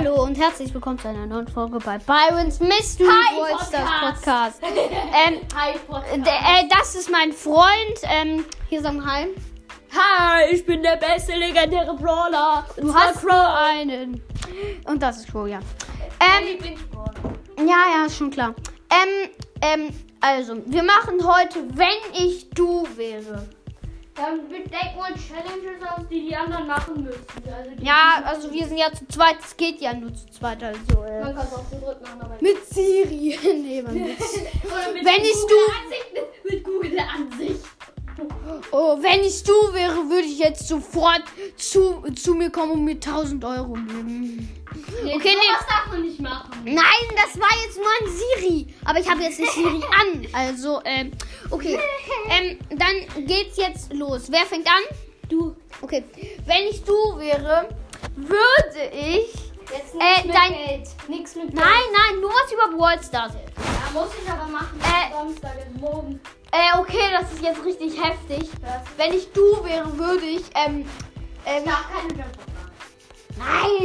Hallo und herzlich willkommen zu einer neuen Folge bei Byron's Mystery Worldstars Podcast. Podcast. ähm, Hi, d- Podcast. äh, das ist mein Freund. Ähm, hier sagen Hi. Hi, ich bin der beste legendäre Brawler. Du hast nur einen. Und das ist Crow, ja. Ähm, ja, ja, ist schon klar. Ähm, ähm, also, wir machen heute, wenn ich du wäre. Dann denken wir Challenges aus, die die anderen machen müssen. Also Ja, also wir sind ja zu zweit. Es geht ja nur zu zweit, also. Äh, Man kann es auch zu dritt machen, aber mit Siri. nee, man mit Oder mit Wenn ich Google Ansicht, mit Google Ansicht. Oh, wenn ich du wäre, würde ich jetzt sofort zu, zu mir kommen und mir 1000 Euro geben. Nee, Okay, nee. sowas darf man nicht machen. Nein, das war jetzt nur ein Siri. Aber ich habe jetzt nicht Siri an. Also, ähm, okay. Ähm, dann geht's jetzt los. Wer fängt an? Du. Okay. Wenn ich du wäre, würde ich. Jetzt Äh, mit dein- Geld. Nichts mit Geld. Nein, nein, nur was über Worldstars. Ja, muss ich aber machen. Äh. Samstag ist morgen. Äh, okay, das ist jetzt richtig heftig. Das Wenn ich du wäre, würde ich, ähm, ähm, darf keine Jumper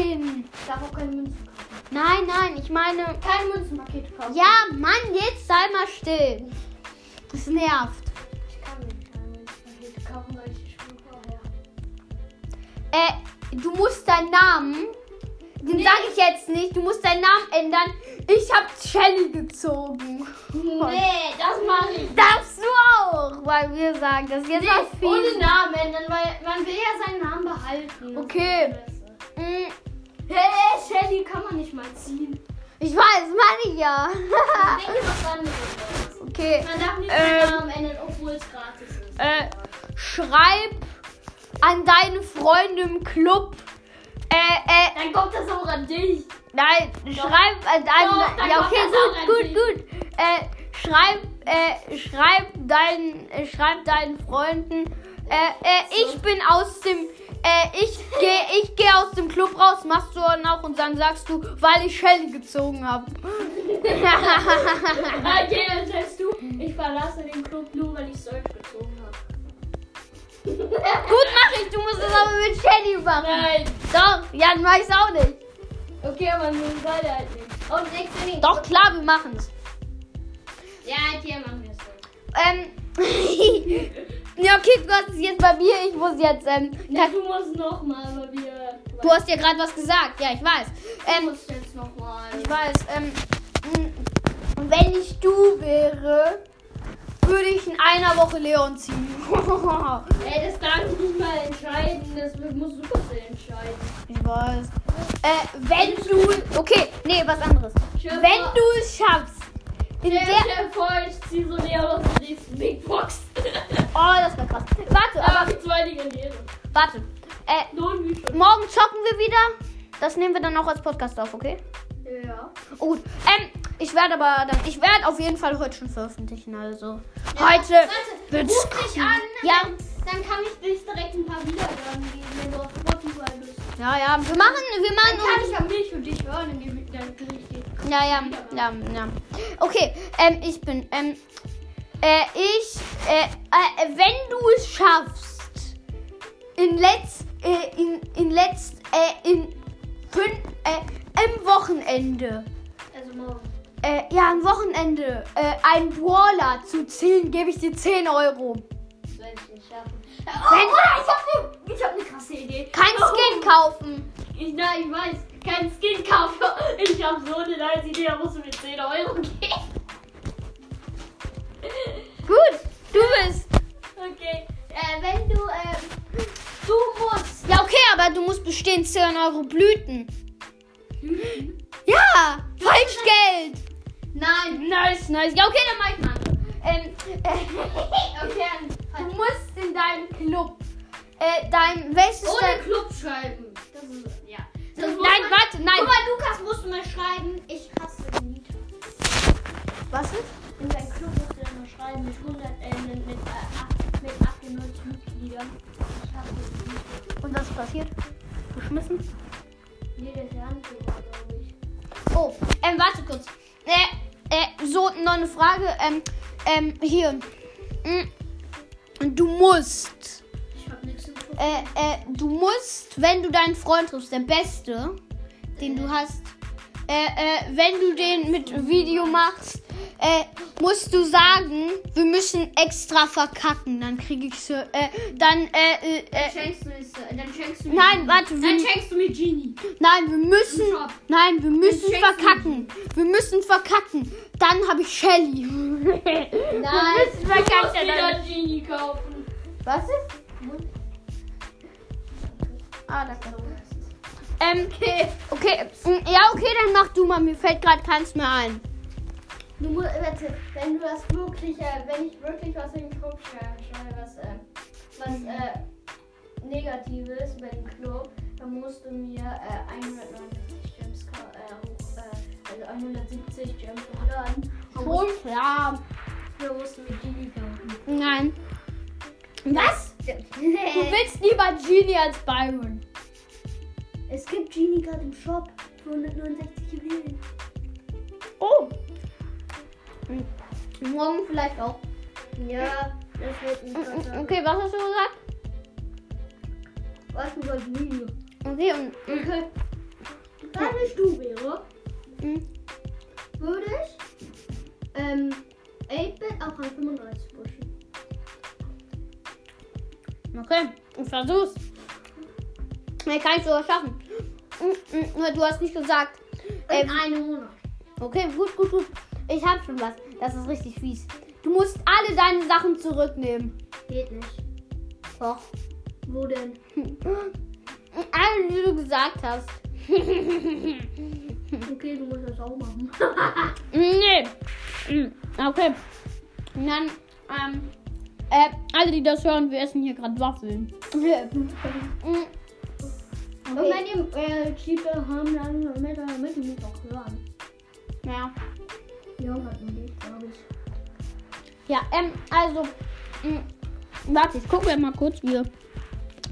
nein. Ich darf auch keine Münzen kaufen. Nein, nein, ich meine, Keine Münzenpakete kaufen. Ja, Mann, jetzt sei mal still. Das nervt. Ich kann nicht keine Münzenpakete kaufen, weil ich die schon vorher. Äh, du musst deinen Namen, den Nee. sage ich jetzt nicht, du musst deinen Namen ändern. Ich hab Shelly gezogen. Nee, das mache ich. Darfst du auch, weil wir sagen, das jetzt Nee, ohne viel. Namen ändern, weil man will ja seinen Namen behalten. Okay. Mm, Hey, Shelly kann man nicht mal ziehen. Ich weiß, meine ich ja. Ich denke, was anderes. okay. Man darf nicht Ähm. Namen ändern, obwohl es gratis ist. Äh, schreib an deine Freunde im Club. Äh, äh, Dann kommt das auch an dich. Nein, schreib an deinen. Doch, ja, okay, gut, gut, dich. gut. Äh, schreib, äh, schreib deinen, äh, schreib deinen Freunden. Äh, äh, ich bin aus dem, äh, ich gehe, ich gehe aus dem Club raus, machst du auch und dann sagst du, weil ich Shelly gezogen habe. Okay, dann sagst du, ich verlasse den Club nur, weil ich Search gezogen habe. gut mach ich, du musst es aber mit Shelly machen. Nein. Doch, ja, dann mach ich's auch nicht. Okay, aber nun beide halt nicht. Und nächste nicht. Doch, klar, wir machen's. Ja, hier machen wir es so. Ähm, ja, okay, Gott ist jetzt bei mir, ich muss jetzt, ähm, Ja, du musst nochmal, aber wir. Du hast ja gerade was gesagt. Ja, ich weiß. Du Ähm, musst jetzt nochmal. ich weiß. Ähm, mh, wenn ich du wäre, würde ich in einer Woche Leon ziehen. Ey, das darf ich nicht mal entscheiden. Das muss Supercell entscheiden. ich weiß. Äh, wenn du. Okay, nee, was anderes. Wenn du es schaffst. In der. dir vor, ich zieh so näher aus der nächsten Big Box. Oh, das wäre krass. Warte, aber. Aber zwei legendäre. Warte. Äh, morgen zocken wir wieder. Das nehmen wir dann auch als Podcast auf, okay? Ja. Oh, gut. Ähm, ich werde aber dann. Ich werde auf jeden Fall heute schon veröffentlichen, also. Ja, Heute warte, wird's Ruf dich an. Ja. Dann, dann kann ich dich direkt ein paar Wiedergaben geben, wenn du auf Spotify bist. Ja, ja, wir machen, wir Dann machen. kann ich ja mich und dich hören, indem ich dann die. Ja, ja, ja, ja. Okay, ähm, ich bin, ähm, äh, ich, äh, äh, wenn du es schaffst, in letzt, äh, in, in letzt, äh, in fünf, äh, im Wochenende, Also morgen. äh, ja, am Wochenende, äh, einen Brawler zu ziehen, gebe ich dir 10 Euro. Das werde ich nicht schaffen. Oh, Wenn- oder ich habe ne, ich hab ne krasse Idee. Kein Oh. Skin kaufen. Ich, nein, ich weiß. Kein Skin kaufen. Ich habe so eine nice Idee, da musst du mir 10 Euro geben. Gut, du bist. Okay. Äh, wenn du, ähm, du musst. Ja, okay, aber du musst bestehen 10 Euro Blüten. Ja, Falschgeld. Nein. Nice, nice. Ja, okay, dann mach ich mal. Ähm, äh, Okay, du dann. musst in deinen Club. Äh, dein, welches Ohne dein... Club schreiben. Das ist, Nein, warte, nein. Guck mal, Lukas, musst du mal schreiben. Ich hasse Nita. Was ist? In deinem Club musst du dann mal schreiben mit 100, äh, mit, mit, äh, mit 98 Mitgliedern. Ich hasse Nita. Und was ist passiert? Geschmissen? Nee, der ist ja glaube ich. Oh, ähm, warte kurz. Äh, äh, so, noch eine Frage. Ähm, ähm, hier. Mm, Du musst. Äh, äh, du musst, wenn du deinen Freund triffst, der Beste, den du hast. Äh, äh, wenn du den mit Video machst, äh, musst du sagen, wir müssen extra verkacken. Dann kriege ich so, äh, dann, äh, äh, Dann äh, schenkst du es. Dann schenkst du mir Nein, warte, Dann wir- schenkst du mir Genie. nein, wir müssen, Im Shop. nein, wir müssen schenkst du verkacken. Wir müssen verkacken. Dann habe ich Shelly. Nein, müssen verkacken, dir dann- dann Genie kaufen. Was ist? Ah, danke. Ähm, okay. Okay, mm, ja, okay, dann mach du mal. Mir fällt gerade keins mehr ein. Du musst, warte, wenn du das wirklich, äh, wenn ich wirklich was in den Club schreibe, was, äh, was, äh, Negatives über den Club, dann musst du mir, äh, 169 Gems, äh, hoch, äh, also 170 Gems hochladen. Schon klar. dann musst du mir Genie kaufen. Nein. Was? Du willst lieber Genie als Byron. Gibt Genie gerade im Shop für 169 Juwelen. Oh. Hm. Morgen vielleicht auch. Ja, das wird nicht Mm, mm, besser. Okay, was hast du gesagt? Was über Genie? Okay, und. Okay. Wenn ich du wäre, mm, würde ich ähm, 8-Bit auf Rang 35 pushen. Okay, ich versuch's. Nee, kann ich sogar schaffen. Mm, mm, nur Du hast nicht gesagt. In Ähm, einem Monat. okay, gut, gut, gut. Ich hab schon was. Das ist richtig fies. Du musst alle deine Sachen zurücknehmen. Geht nicht. Doch. Wo denn? Alle, die du gesagt hast. Okay, du musst das auch machen. nee. Okay. Und dann, ähm, äh, alle, die das hören, wir essen hier gerade Waffeln. Und wenn ihr äh, Cheater haben, dann damit, damit ihr mich auch hören. Ja. Ja, hat man nicht, glaube ich. Ja, ähm, also, mh, warte, ich gucke mal kurz, wie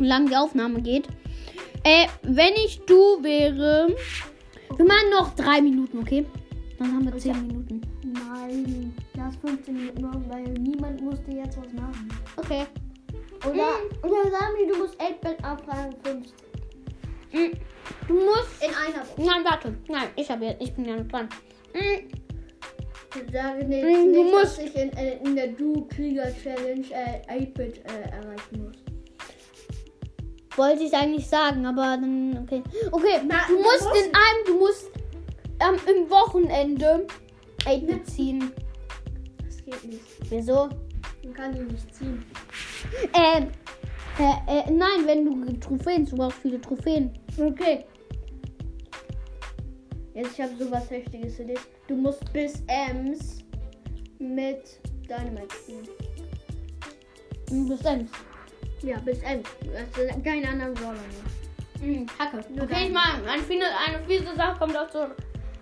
lang die Aufnahme geht. Äh, wenn ich du wäre, wir machen noch drei Minuten, okay? Dann haben wir zehn Minuten. Nein, lass 15 Minuten weil niemand musste jetzt was machen. Okay. Oder, oder sagen wir, du musst 8-Bit auf Rang 50. Mm, Du musst. In einer. Nein, warte. Nein, ich habe jetzt, ich bin ja noch dran. Ich sage nicht, Mm, du nicht musst- dass ich in, äh, in der Du-Krieger-Challenge äh, 8-Bit äh, erreichen muss. Wollte ich eigentlich sagen, aber dann, okay. Okay, Na, du musst muss- in einem, du musst ähm, im Wochenende 8 ziehen. Das geht nicht. Wieso? Man kann die nicht ziehen. Ähm, äh, äh, nein, wenn du Trophäen, du brauchst viele Trophäen. Okay. Jetzt ich habe sowas Heftiges für dich. Du musst bis Ems mit Dynamite spielen. Du bist eins. Ja, bis Ems. Also keine anderen Brawler mehr. Mhm, Kacke. Nur Okay, dein- ich mal, ein fiese, eine fiese Sache kommt auch zurück.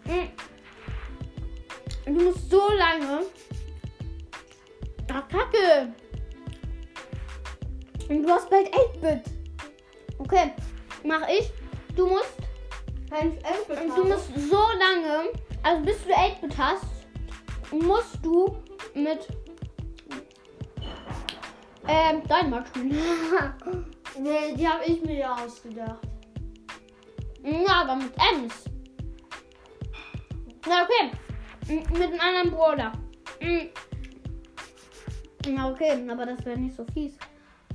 Mhm. Du musst so lange. Ach, Kacke. Und du hast bald 8-Bit. Okay, mach ich. Du musst. Wenn ich Ems Und du musst so lange, also bis du 8-Bit hast, musst du mit ähm, spielen. Nee, die habe ich mir ja ausgedacht. ja, aber mit Ems. Na, okay. Mit einem anderen Bruder. Na, okay, aber das wäre nicht so fies.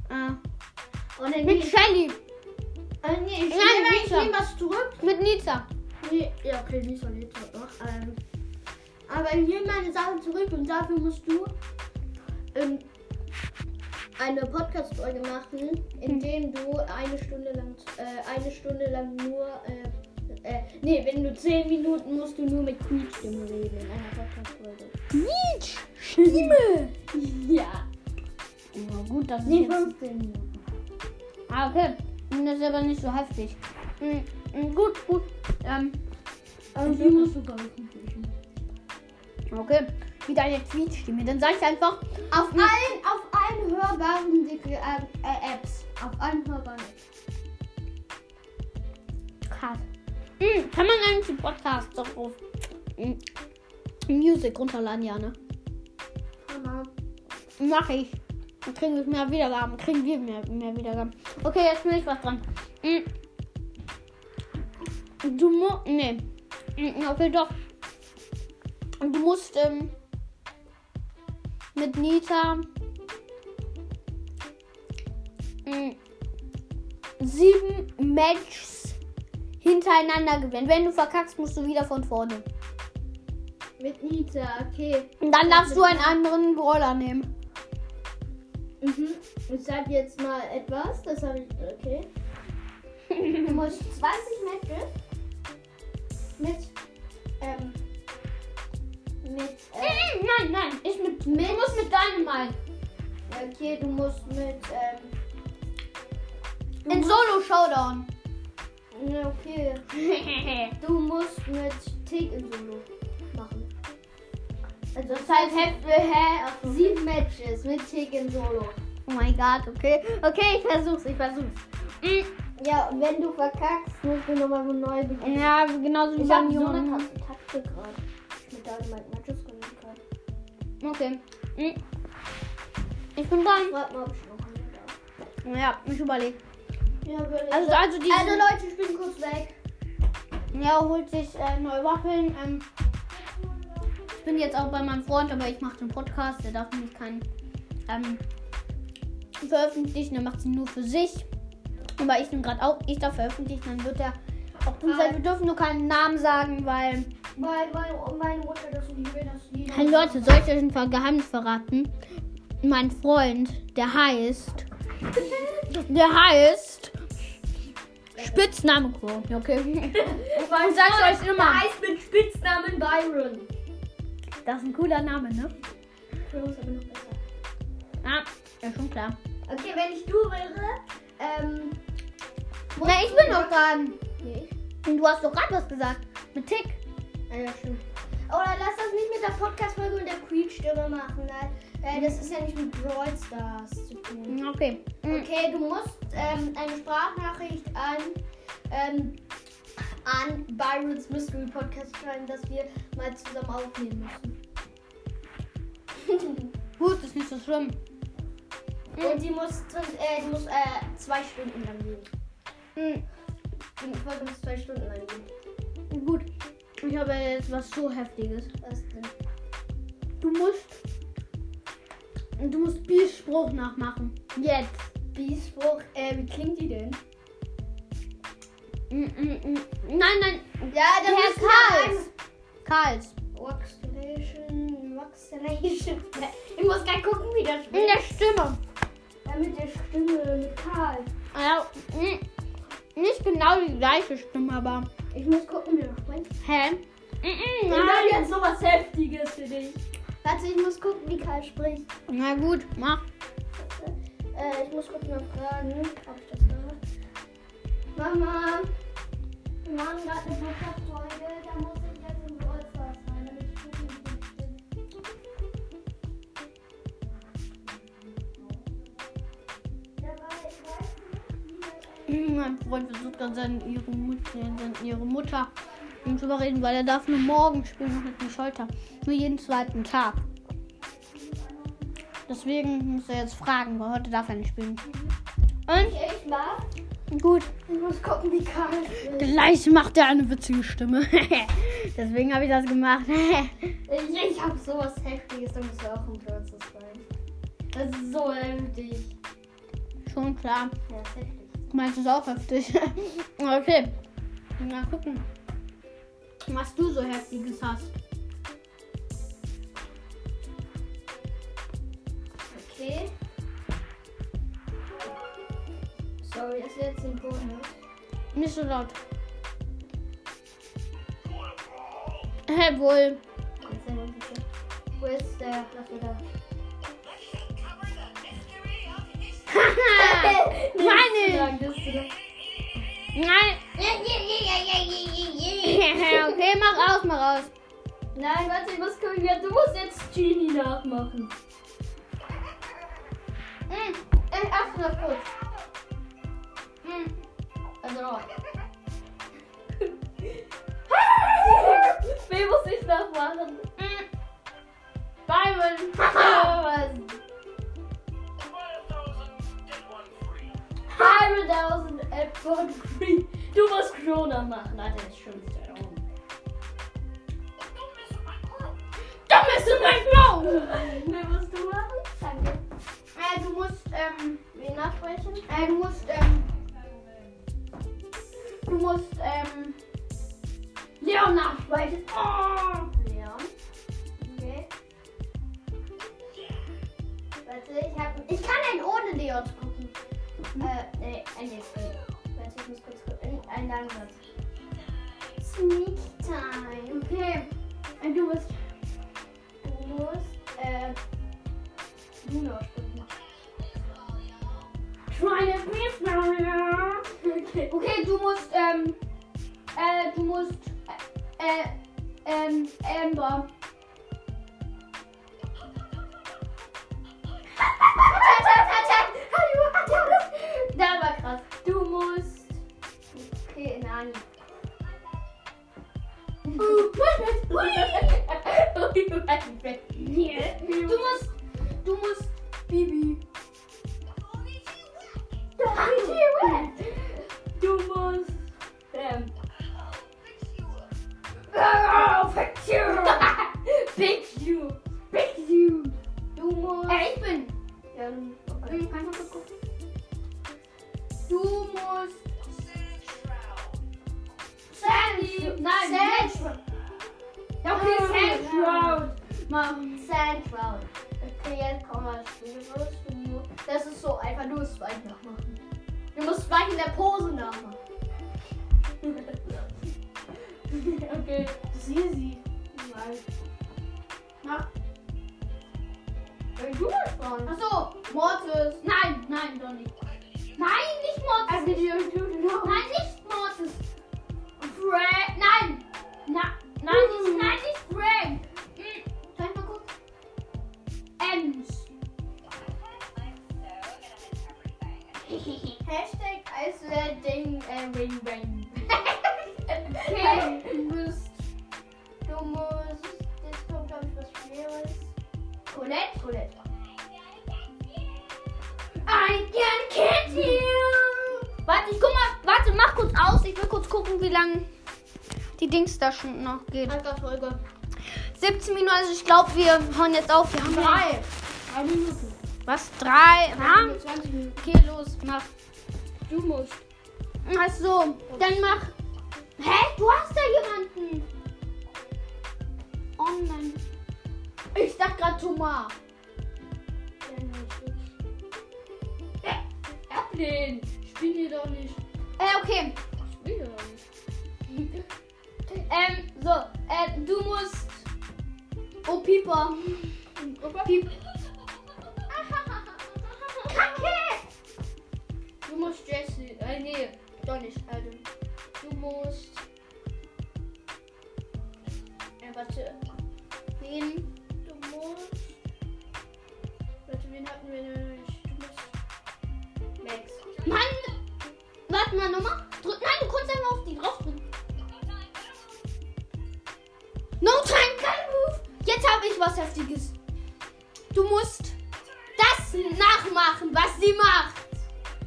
Äh, mit Shelly. Äh, nee, ich Nein, nehme ich Lisa. nehm was zurück. Mit Nita. Nee, ja, okay, so lebt halt noch. Ähm, aber ich nehme meine Sachen zurück und dafür musst du ähm, eine Podcast-Folge machen, in dem du eine Stunde lang, äh, eine Stunde lang nur, äh, äh, nee, wenn du zehn Minuten musst du nur mit Quietsch-Stimme reden in einer Podcast-Folge. Quietsch. Stimme. Ja. Ja, gut, das ist Nee, jetzt... 15 Minuten. Ah, okay. Das ist aber nicht so heftig. Mm, gut, gut. Ähm, Also die musst du gar nicht mischen. okay. Wie deine Quietschstimme. Dann sag ich einfach. Auf allen, auf allen hörbaren äh, äh, Apps. Auf allen hörbaren Apps. Krass. Mm, kann man eigentlich den Podcast doch auf mm, Music runterladen, ja, ne? Mach ich. Dann kriegen wir mehr Wiedergaben. Kriegen wir mehr, mehr Wiedergaben. Okay, jetzt bin ich was dran. Mm. Du musst. Nee. Mm, Okay, doch. Du musst ähm, mit Nita mm, sieben Matches hintereinander gewinnen. Wenn du verkackst, musst du wieder von vorne. Mit Nita, okay. Und dann darfst du einen anderen Brawler nehmen. Mhm. Ich sag jetzt mal etwas, das habe ich. Okay. Du musst 20 Matches mit. Ähm. Mit. Äh, Nein, nein, ich mit. Mit- Du musst mit deinem mal. okay, du musst mit. Ähm, In Solo Showdown. Okay. Du musst mit Tick in Solo. Also das heißt, hä? hä? sieben Matches mit Tick in Solo. Oh mein Gott, okay. Okay, ich versuch's, ich versuch's. Mm, Ja, und wenn du verkackst, musst du nochmal von neu beginnen. Ja, genauso wie Ich habe beim so eine Jungen. Taktik gerade. Mit Dynamite Matches gewinnen kann. Okay. Mm. Ich bin dran. Frag mal, ob ich noch eine da. Ja, ich überleg. Ja, würde Also, also, also Leute, ich bin kurz weg. ja, holt sich äh, neue Waffeln. Ähm, ich bin jetzt auch bei meinem Freund, aber ich mache den Podcast. Der darf nämlich keinen ähm, veröffentlichen. Der macht sie nur für sich. Aber ich nehme gerade auch, ich darf veröffentlichen. Dann wird er auch sein. Wir dürfen nur keinen Namen sagen, weil. Weil meine, meine Mutter das nicht will, dass die. Hey Leute, soll ich euch ein paar Geheimnis verraten? Mein Freund, der heißt. Der heißt. Spitzname Crow. Okay. Ich sag's euch immer. heißt mit Spitznamen Byron. Das ist ein cooler Name, ne? Crow ist aber noch besser. Ah, ja, schon klar. Okay, wenn ich du wäre, ähm. Na, ich bin noch dran. Nee. Und du hast doch gerade was gesagt. Mit Tick. Ah, ja, stimmt. Oder lass das nicht mit der Podcast-Folge und der Creed-Stimme machen. Nein, äh, das ist ja nicht mit Brawl Stars zu tun. Okay. Mm. Okay, du musst ähm, eine Sprachnachricht an, ähm, an Byron's Mystery Podcast schreiben, dass wir mal zusammen aufnehmen müssen. Gut, ist nicht so schlimm. Und die muss, äh, die muss äh, zwei Stunden lang gehen. Mm. Die Folge muss zwei Stunden lang gehen. Gut. Ich habe jetzt was so heftiges. Was denn? Du musst. Du musst Bees Spruch nachmachen. Jetzt. Biesbruch, äh, wie klingt die denn? Mm, mm, mm. Nein, nein. Ja, Der Herr Karls. Karls. Vaccination, Vaccination. Ich muss gleich gucken, wie das In der Stimme. Ja, mit der Stimme, mit Karl. Ja, nicht genau die gleiche Stimme, aber. Ich muss gucken, wie er spricht. Hä? Mm, mm, Ich nein. sag jetzt sowas Heftiges für dich. Warte, ich muss gucken, wie Karl spricht. Na gut, mach. Äh, ich muss kurz mal fragen, ob ich das höre. Mama, wir machen gerade eine Podcast-Folge, da muss Mein Freund versucht dann seine, ihre, Mutter, ihre Mutter ihm zu überreden, weil er darf nur morgen spielen und mit Scholter. Nur jeden zweiten Tag. Deswegen muss er jetzt fragen, weil heute darf er nicht spielen. Und ich mach. gut, Ich muss gucken, wie Karl spricht. gleich macht er eine witzige Stimme. Deswegen habe ich das gemacht. Ich, ich hab sowas Heftiges, da musst du auch im Geburtstag sein. Das ist so heftig. Schon klar. Ja, ist heftig. Du meinst es auch heftig. okay. Mal gucken. Was du so heftiges hast. Okay. Sorry, ihr jetzt den Boden hört. Nicht so laut. Hä, wohl. Selber bitte. Wo ist der? Ist wieder- Nein! okay, mach aus, mach aus. Nein, warte, ich muss gucken. Ja, du musst jetzt Genie nachmachen. Hm, Äh, ach, noch kurz. hm. Also. Wen muss ich nachmachen? hm. Byron! Was? Hundred thousand and one free. Du musst Crow nachmachen. Alter, das ist schon sehr dumm. Dumm ist du mein Blau! Ne, musst du machen? Danke. Äh, du musst, ähm, Wen nachsprechen? äh, du musst, ähm, du musst, ähm, Leon nachsprechen. Oh! Leon. Okay. Warte, ich hab. Ich kann einen ohne Leon gucken. Äh, nee, ein. Warte, ich muss kurz gucken. Ein langsam. Sneak Time. Okay. Äh, du bist, Du musst, äh, Luna sprechen. try to be Mario. Okay, du musst, ähm, äh, du musst, äh, äh, ähm, Amber. Okay, Nani. Du musst, du musst, Bibi. Du Nein, Sand. Ja, okay, Ah, Sandshroud. Machen. Sandround. Okay, jetzt wir Spiellos. Das ist so einfach nur Spike nachmachen. Du musst Spike in der Pose nachmachen. okay, das ist easy. Mach. Wenn du das fragen. Achso. Mortis. Nein, nein, doch nicht. Nein, nicht Mortis. Also, du. Nein, nicht wie lange die Dings da schon noch geht. Alter Folge. 17 Minuten, also ich glaube, wir hören jetzt auf. Wir haben Drei. Drei Minuten. Was? Drei? Ha? 20 Minuten. Okay, los, mach. Du musst. Ach so, dann mach. Hä? Du hast da jemanden. Online. Ich dachte gerade Thomas. Ablehnen. Spiel die doch nicht. Äh, okay. Ähm, so, äh, du musst. Oh, Pieper. Piep. Kacke! Du musst Jesse. Äh, nee, doch nicht. Also, du musst. Äh, warte. Wen? Du musst. Warte, wen hatten wir denn nicht? Du musst. Max. Mann! Warte mal nochmal. Sie macht.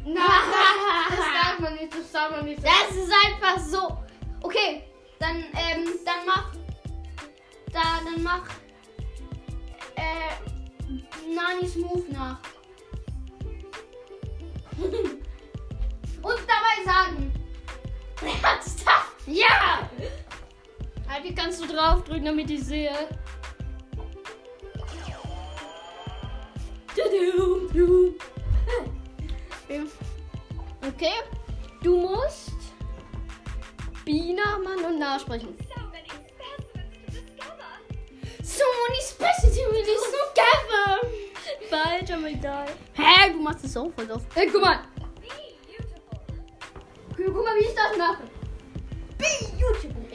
Nein, das darf man nicht, das darf man nicht. Das ist einfach so. Okay, dann, ähm, dann mach. Da, dann mach. Äh, Nanis Move nach. Und dabei sagen. Ernsthaft? Ja! Halt, wie kannst du draufdrücken, damit ich sehe? Okay, du musst Bina Mann und nachsprechen. So many specialties together. Falsch, aber egal. Hä, du machst es so voll oft. Hey, guck mal. Guck mal, wie ich das mache.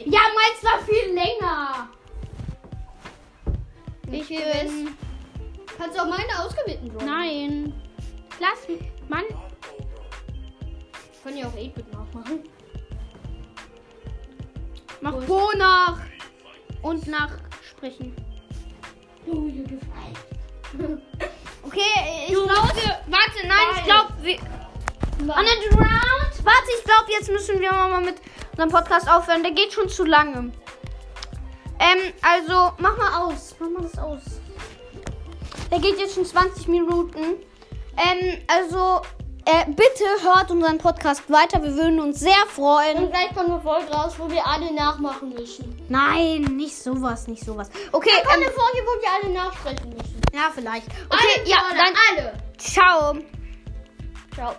Ja, meins war viel länger. Ich bin- bin. Kannst du auch meine ausgewählten? Nein. Lass mich. Mann. Können ja auch 8-Bit nachmachen. Mach Gut. Bo nach. Und nachsprechen. Oh, ihr gefällt. Okay, ich glaube. Warte, nein, ich glaube. Another round. Warte, ich glaube, jetzt müssen wir mal mit unseren Podcast aufhören. Der geht schon zu lange. Ähm, also, mach mal aus. Mach mal das aus. Der geht jetzt schon 20 Minuten. Ähm, also, äh, bitte hört unseren Podcast weiter. Wir würden uns sehr freuen. Und gleich kommt eine Folge raus, wo wir alle nachmachen müssen. Nein, nicht sowas, nicht sowas. Okay, Kommt ähm, eine Folge, wo wir alle nachsprechen müssen. ja, vielleicht. Okay, alle ja, dann alle. ciao. Ciao.